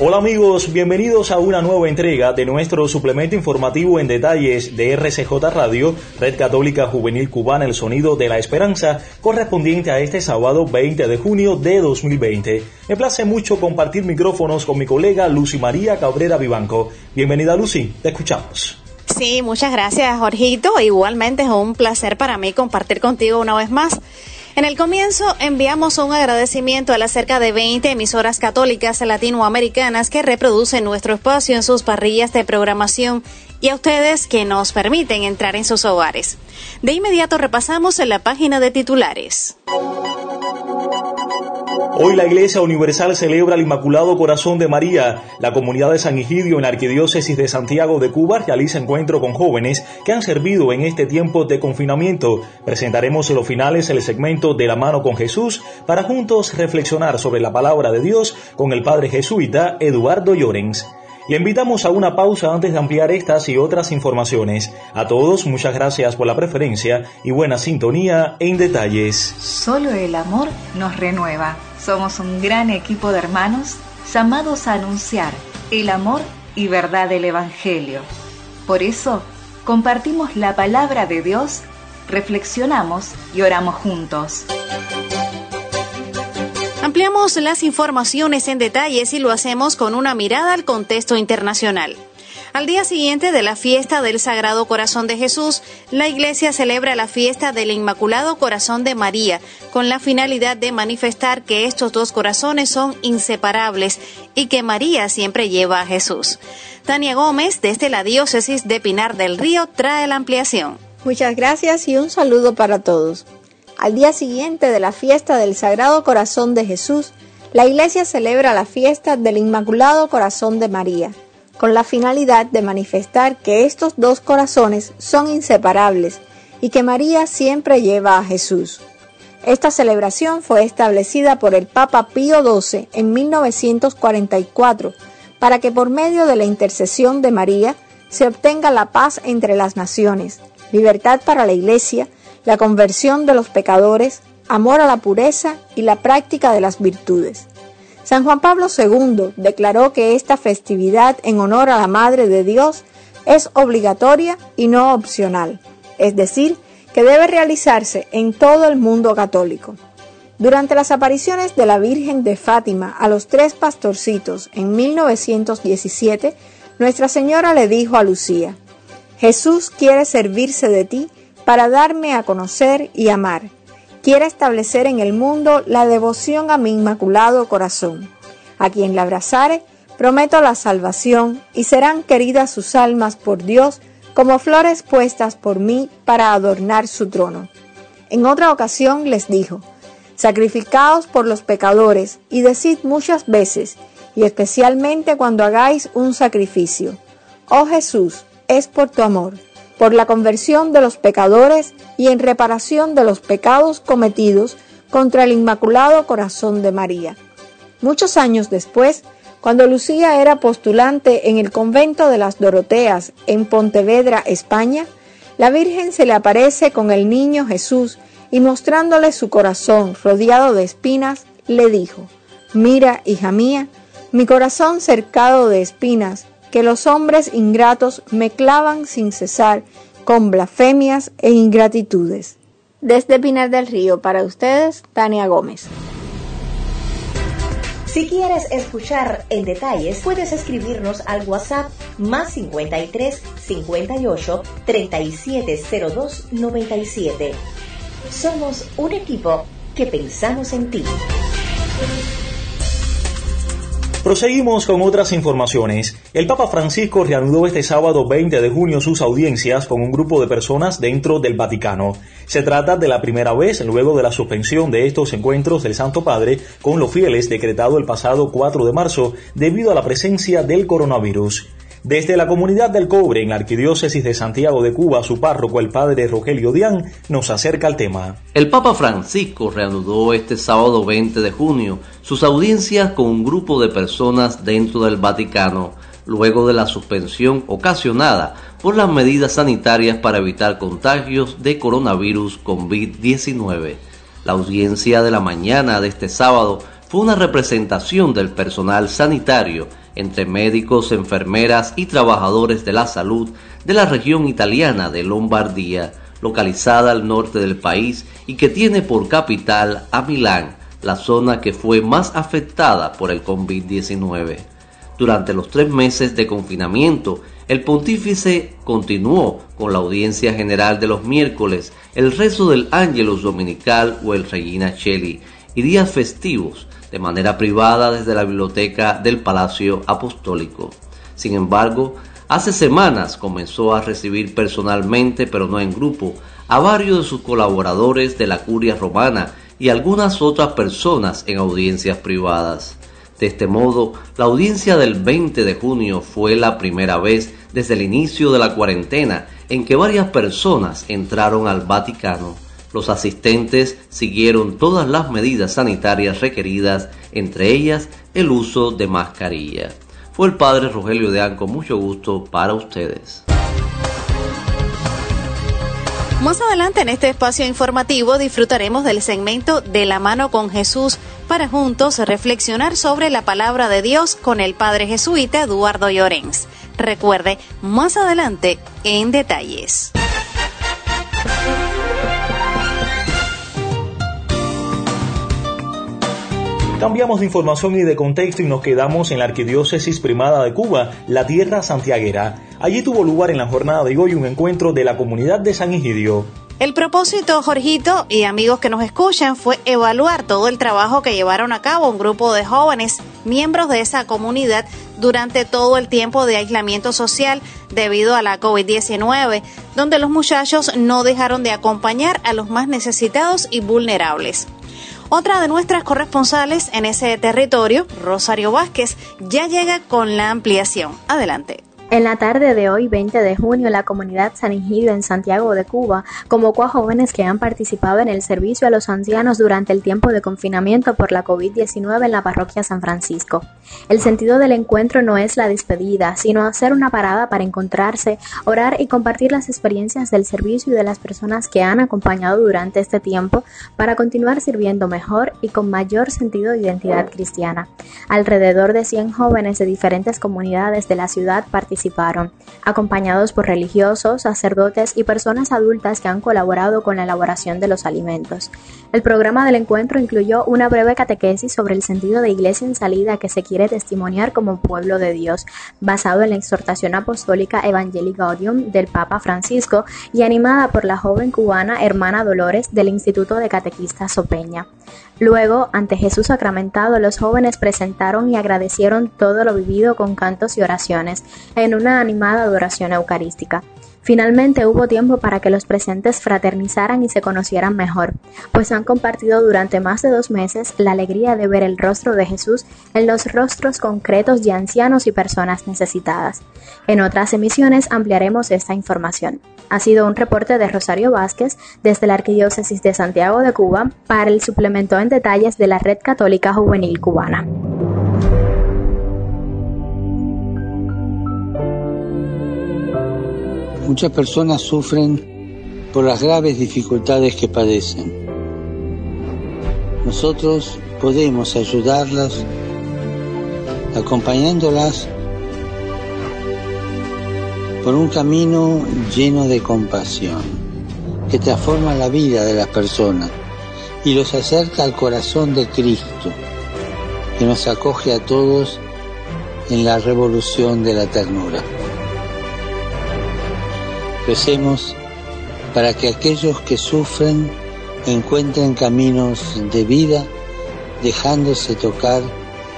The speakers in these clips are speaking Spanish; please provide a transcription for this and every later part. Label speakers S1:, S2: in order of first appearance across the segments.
S1: Hola amigos, bienvenidos a una nueva entrega de nuestro suplemento informativo en detalles de RCJ Radio, Red Católica Juvenil Cubana, el sonido de la esperanza, correspondiente a este sábado 20 de junio de 2020. Me place mucho compartir micrófonos con mi colega Lucy María Cabrera Vivanco. Bienvenida Lucy, te escuchamos.
S2: Sí, muchas gracias Jorgito. Igualmente es un placer para mí compartir contigo una vez más. En el comienzo enviamos un agradecimiento a las cerca de 20 emisoras católicas latinoamericanas que reproducen nuestro espacio en sus parrillas de programación y a ustedes que nos permiten entrar en sus hogares. De inmediato repasamos en la página de titulares.
S1: Hoy la Iglesia Universal celebra el Inmaculado Corazón de María. La comunidad de San Egidio en la Arquidiócesis de Santiago de Cuba realiza encuentro con jóvenes que han servido en este tiempo de confinamiento. Presentaremos en los finales el segmento de la mano con Jesús para juntos reflexionar sobre la palabra de Dios con el Padre jesuita Eduardo Llorens. Le invitamos a una pausa antes de ampliar estas y otras informaciones. A todos, muchas gracias por la preferencia y buena sintonía en detalles.
S3: Solo el amor nos renueva. Somos un gran equipo de hermanos llamados a anunciar el amor y verdad del Evangelio. Por eso, compartimos la palabra de Dios, reflexionamos y oramos juntos.
S2: Ampliamos las informaciones en detalles y lo hacemos con una mirada al contexto internacional. Al día siguiente de la fiesta del Sagrado Corazón de Jesús, la Iglesia celebra la fiesta del Inmaculado Corazón de María, con la finalidad de manifestar que estos dos corazones son inseparables y que María siempre lleva a Jesús. Tania Gómez, desde la diócesis de Pinar del Río, trae la ampliación.
S4: Muchas gracias y un saludo para todos. Al día siguiente de la fiesta del Sagrado Corazón de Jesús, la Iglesia celebra la fiesta del Inmaculado Corazón de María, con la finalidad de manifestar que estos dos corazones son inseparables y que María siempre lleva a Jesús. Esta celebración fue establecida por el Papa Pío XII en 1944 para que por medio de la intercesión de María se obtenga la paz entre las naciones, libertad para la Iglesia, la conversión de los pecadores, amor a la pureza y la práctica de las virtudes. San Juan Pablo II declaró que esta festividad en honor a la Madre de Dios es obligatoria y no opcional, es decir, que debe realizarse en todo el mundo católico. Durante las apariciones de la Virgen de Fátima a los tres pastorcitos en 1917, Nuestra Señora le dijo a Lucía, Jesús quiere servirse de ti para darme a conocer y amar. Quiere establecer en el mundo la devoción a mi inmaculado corazón. A quien la abrazare, prometo la salvación y serán queridas sus almas por Dios como flores puestas por mí para adornar su trono. En otra ocasión les dijo, Sacrificaos por los pecadores y decid muchas veces, y especialmente cuando hagáis un sacrificio, Oh Jesús, es por tu amor por la conversión de los pecadores y en reparación de los pecados cometidos contra el Inmaculado Corazón de María. Muchos años después, cuando Lucía era postulante en el convento de las Doroteas en Pontevedra, España, la Virgen se le aparece con el niño Jesús y mostrándole su corazón rodeado de espinas, le dijo, Mira, hija mía, mi corazón cercado de espinas que los hombres ingratos me clavan sin cesar con blasfemias e ingratitudes. Desde Pinar del Río, para ustedes, Tania Gómez.
S5: Si quieres escuchar en detalles, puedes escribirnos al WhatsApp más 53 58 3702 97. Somos un equipo que pensamos en ti.
S1: Proseguimos con otras informaciones. El Papa Francisco reanudó este sábado 20 de junio sus audiencias con un grupo de personas dentro del Vaticano. Se trata de la primera vez luego de la suspensión de estos encuentros del Santo Padre con los fieles decretado el pasado 4 de marzo debido a la presencia del coronavirus. Desde la comunidad del cobre en la Arquidiócesis de Santiago de Cuba, su párroco, el padre Rogelio Dián, nos acerca al tema.
S6: El Papa Francisco reanudó este sábado 20 de junio sus audiencias con un grupo de personas dentro del Vaticano, luego de la suspensión ocasionada por las medidas sanitarias para evitar contagios de coronavirus COVID-19. La audiencia de la mañana de este sábado fue una representación del personal sanitario entre médicos, enfermeras y trabajadores de la salud de la región italiana de Lombardía, localizada al norte del país y que tiene por capital a Milán, la zona que fue más afectada por el COVID-19. Durante los tres meses de confinamiento, el pontífice continuó con la audiencia general de los miércoles, el rezo del Ángelus Dominical o el Regina Cheli y días festivos de manera privada desde la biblioteca del Palacio Apostólico. Sin embargo, hace semanas comenzó a recibir personalmente, pero no en grupo, a varios de sus colaboradores de la curia romana y algunas otras personas en audiencias privadas. De este modo, la audiencia del 20 de junio fue la primera vez desde el inicio de la cuarentena en que varias personas entraron al Vaticano. Los asistentes siguieron todas las medidas sanitarias requeridas, entre ellas el uso de mascarilla. Fue el padre Rogelio de con mucho gusto para ustedes.
S2: Más adelante en este espacio informativo disfrutaremos del segmento De la mano con Jesús para juntos reflexionar sobre la palabra de Dios con el padre jesuita Eduardo Llorens. Recuerde, más adelante en detalles.
S1: Cambiamos de información y de contexto y nos quedamos en la Arquidiócesis Primada de Cuba, la tierra santiaguera. Allí tuvo lugar en la jornada de hoy un encuentro de la comunidad de San Egidio.
S2: El propósito, Jorgito y amigos que nos escuchan, fue evaluar todo el trabajo que llevaron a cabo un grupo de jóvenes miembros de esa comunidad durante todo el tiempo de aislamiento social debido a la COVID-19, donde los muchachos no dejaron de acompañar a los más necesitados y vulnerables. Otra de nuestras corresponsales en ese territorio, Rosario Vázquez, ya llega con la ampliación. Adelante.
S7: En la tarde de hoy, 20 de junio, la comunidad San Egidio en Santiago de Cuba convocó a jóvenes que han participado en el servicio a los ancianos durante el tiempo de confinamiento por la COVID-19 en la parroquia San Francisco. El sentido del encuentro no es la despedida, sino hacer una parada para encontrarse, orar y compartir las experiencias del servicio y de las personas que han acompañado durante este tiempo para continuar sirviendo mejor y con mayor sentido de identidad cristiana. Alrededor de 100 jóvenes de diferentes comunidades de la ciudad participaron participaron, acompañados por religiosos, sacerdotes y personas adultas que han colaborado con la elaboración de los alimentos. El programa del encuentro incluyó una breve catequesis sobre el sentido de iglesia en salida que se quiere testimoniar como pueblo de Dios, basado en la exhortación apostólica Evangelii Gaudium del Papa Francisco y animada por la joven cubana hermana Dolores del Instituto de Catequistas Sopeña. Luego, ante Jesús sacramentado, los jóvenes presentaron y agradecieron todo lo vivido con cantos y oraciones en una animada adoración eucarística. Finalmente hubo tiempo para que los presentes fraternizaran y se conocieran mejor, pues han compartido durante más de dos meses la alegría de ver el rostro de Jesús en los rostros concretos de ancianos y personas necesitadas. En otras emisiones ampliaremos esta información. Ha sido un reporte de Rosario Vázquez desde la Arquidiócesis de Santiago de Cuba para el suplemento en detalles de la Red Católica Juvenil Cubana.
S8: Muchas personas sufren por las graves dificultades que padecen. Nosotros podemos ayudarlas acompañándolas por un camino lleno de compasión que transforma la vida de las personas y los acerca al corazón de Cristo, que nos acoge a todos en la revolución de la ternura. Recemos para que aquellos que sufren encuentren caminos de vida dejándose tocar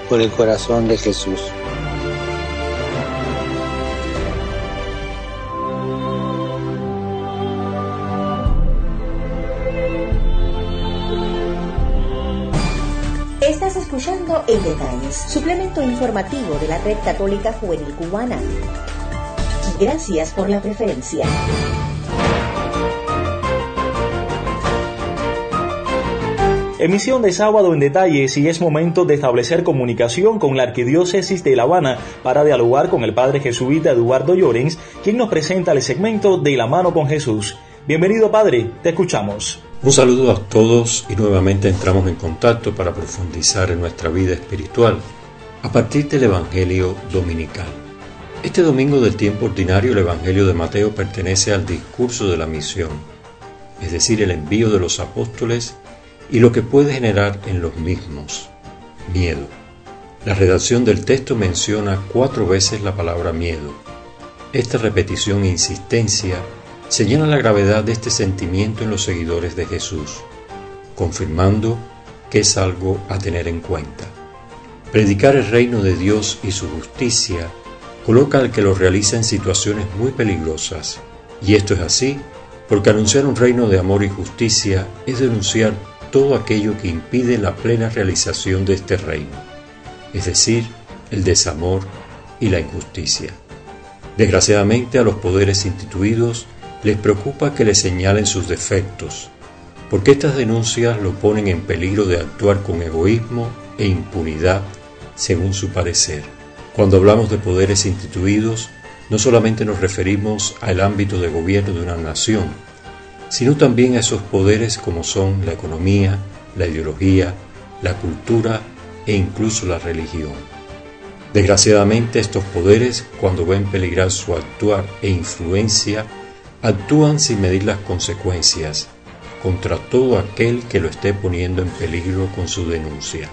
S8: por el corazón de Jesús.
S5: Escuchando En Detalles, suplemento informativo de la Red Católica Juvenil Cubana. Gracias por la preferencia.
S1: Emisión de sábado en detalles y es momento de establecer comunicación con la Arquidiócesis de La Habana para dialogar con el Padre jesuita Eduardo Llorens, quien nos presenta el segmento de La mano con Jesús. Bienvenido Padre, te escuchamos.
S9: Un saludo a todos y nuevamente entramos en contacto para profundizar en nuestra vida espiritual a partir del Evangelio Dominical. Este domingo del tiempo ordinario el Evangelio de Mateo pertenece al discurso de la misión, es decir, el envío de los apóstoles y lo que puede generar en los mismos, miedo. La redacción del texto menciona cuatro veces la palabra miedo. Esta repetición e insistencia señala la gravedad de este sentimiento en los seguidores de Jesús, confirmando que es algo a tener en cuenta. Predicar el reino de Dios y su justicia coloca al que lo realiza en situaciones muy peligrosas, y esto es así porque anunciar un reino de amor y justicia es denunciar todo aquello que impide la plena realización de este reino, es decir, el desamor y la injusticia. Desgraciadamente a los poderes instituidos les preocupa que les señalen sus defectos, porque estas denuncias lo ponen en peligro de actuar con egoísmo e impunidad según su parecer. Cuando hablamos de poderes instituidos, no solamente nos referimos al ámbito de gobierno de una nación, sino también a esos poderes como son la economía, la ideología, la cultura e incluso la religión. Desgraciadamente estos poderes, cuando ven peligrar su actuar e influencia, actúan sin medir las consecuencias contra todo aquel que lo esté poniendo en peligro con su denuncia.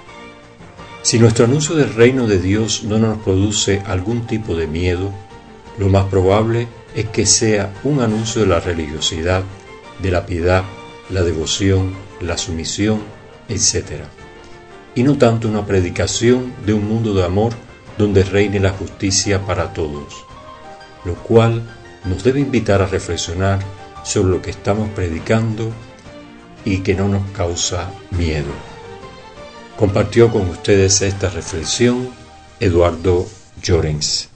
S9: Si nuestro anuncio del reino de Dios no nos produce algún tipo de miedo, lo más probable es que sea un anuncio de la religiosidad de la piedad, la devoción, la sumisión, etc. Y no tanto una predicación de un mundo de amor donde reine la justicia para todos, lo cual nos debe invitar a reflexionar sobre lo que estamos predicando y que no nos causa miedo. Compartió con ustedes esta reflexión Eduardo Llorens.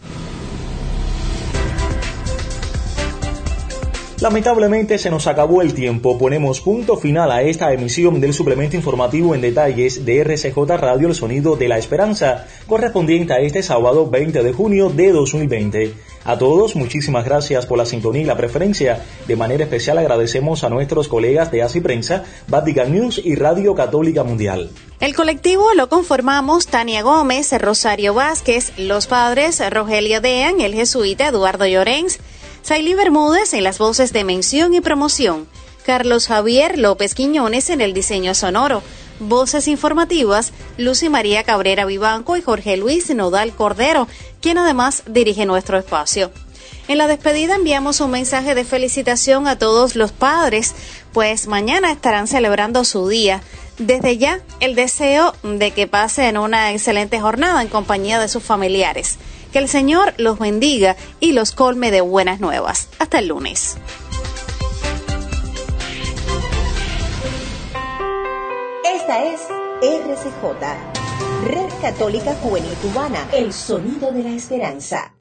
S1: Lamentablemente se nos acabó el tiempo. Ponemos punto final a esta emisión del suplemento informativo en detalles de RCJ Radio El Sonido de la Esperanza, correspondiente a este sábado 20 de junio de 2020. A todos, muchísimas gracias por la sintonía y la preferencia. De manera especial agradecemos a nuestros colegas de ASI Prensa, Vatican News y Radio Católica Mundial.
S2: El colectivo lo conformamos Tania Gómez, Rosario Vázquez, los padres Rogelio Dean, el jesuita Eduardo Llorens, Saily Bermúdez en las voces de mención y promoción, Carlos Javier López Quiñones en el diseño sonoro, voces informativas, Lucy María Cabrera Vivanco y Jorge Luis Nodal Cordero, quien además dirige nuestro espacio. En la despedida enviamos un mensaje de felicitación a todos los padres, pues mañana estarán celebrando su día. Desde ya, el deseo de que pasen una excelente jornada en compañía de sus familiares. Que el Señor los bendiga y los colme de buenas nuevas. Hasta el lunes.
S5: Esta es RCJ, Red Católica Juvenil Cubana, el sonido de la esperanza.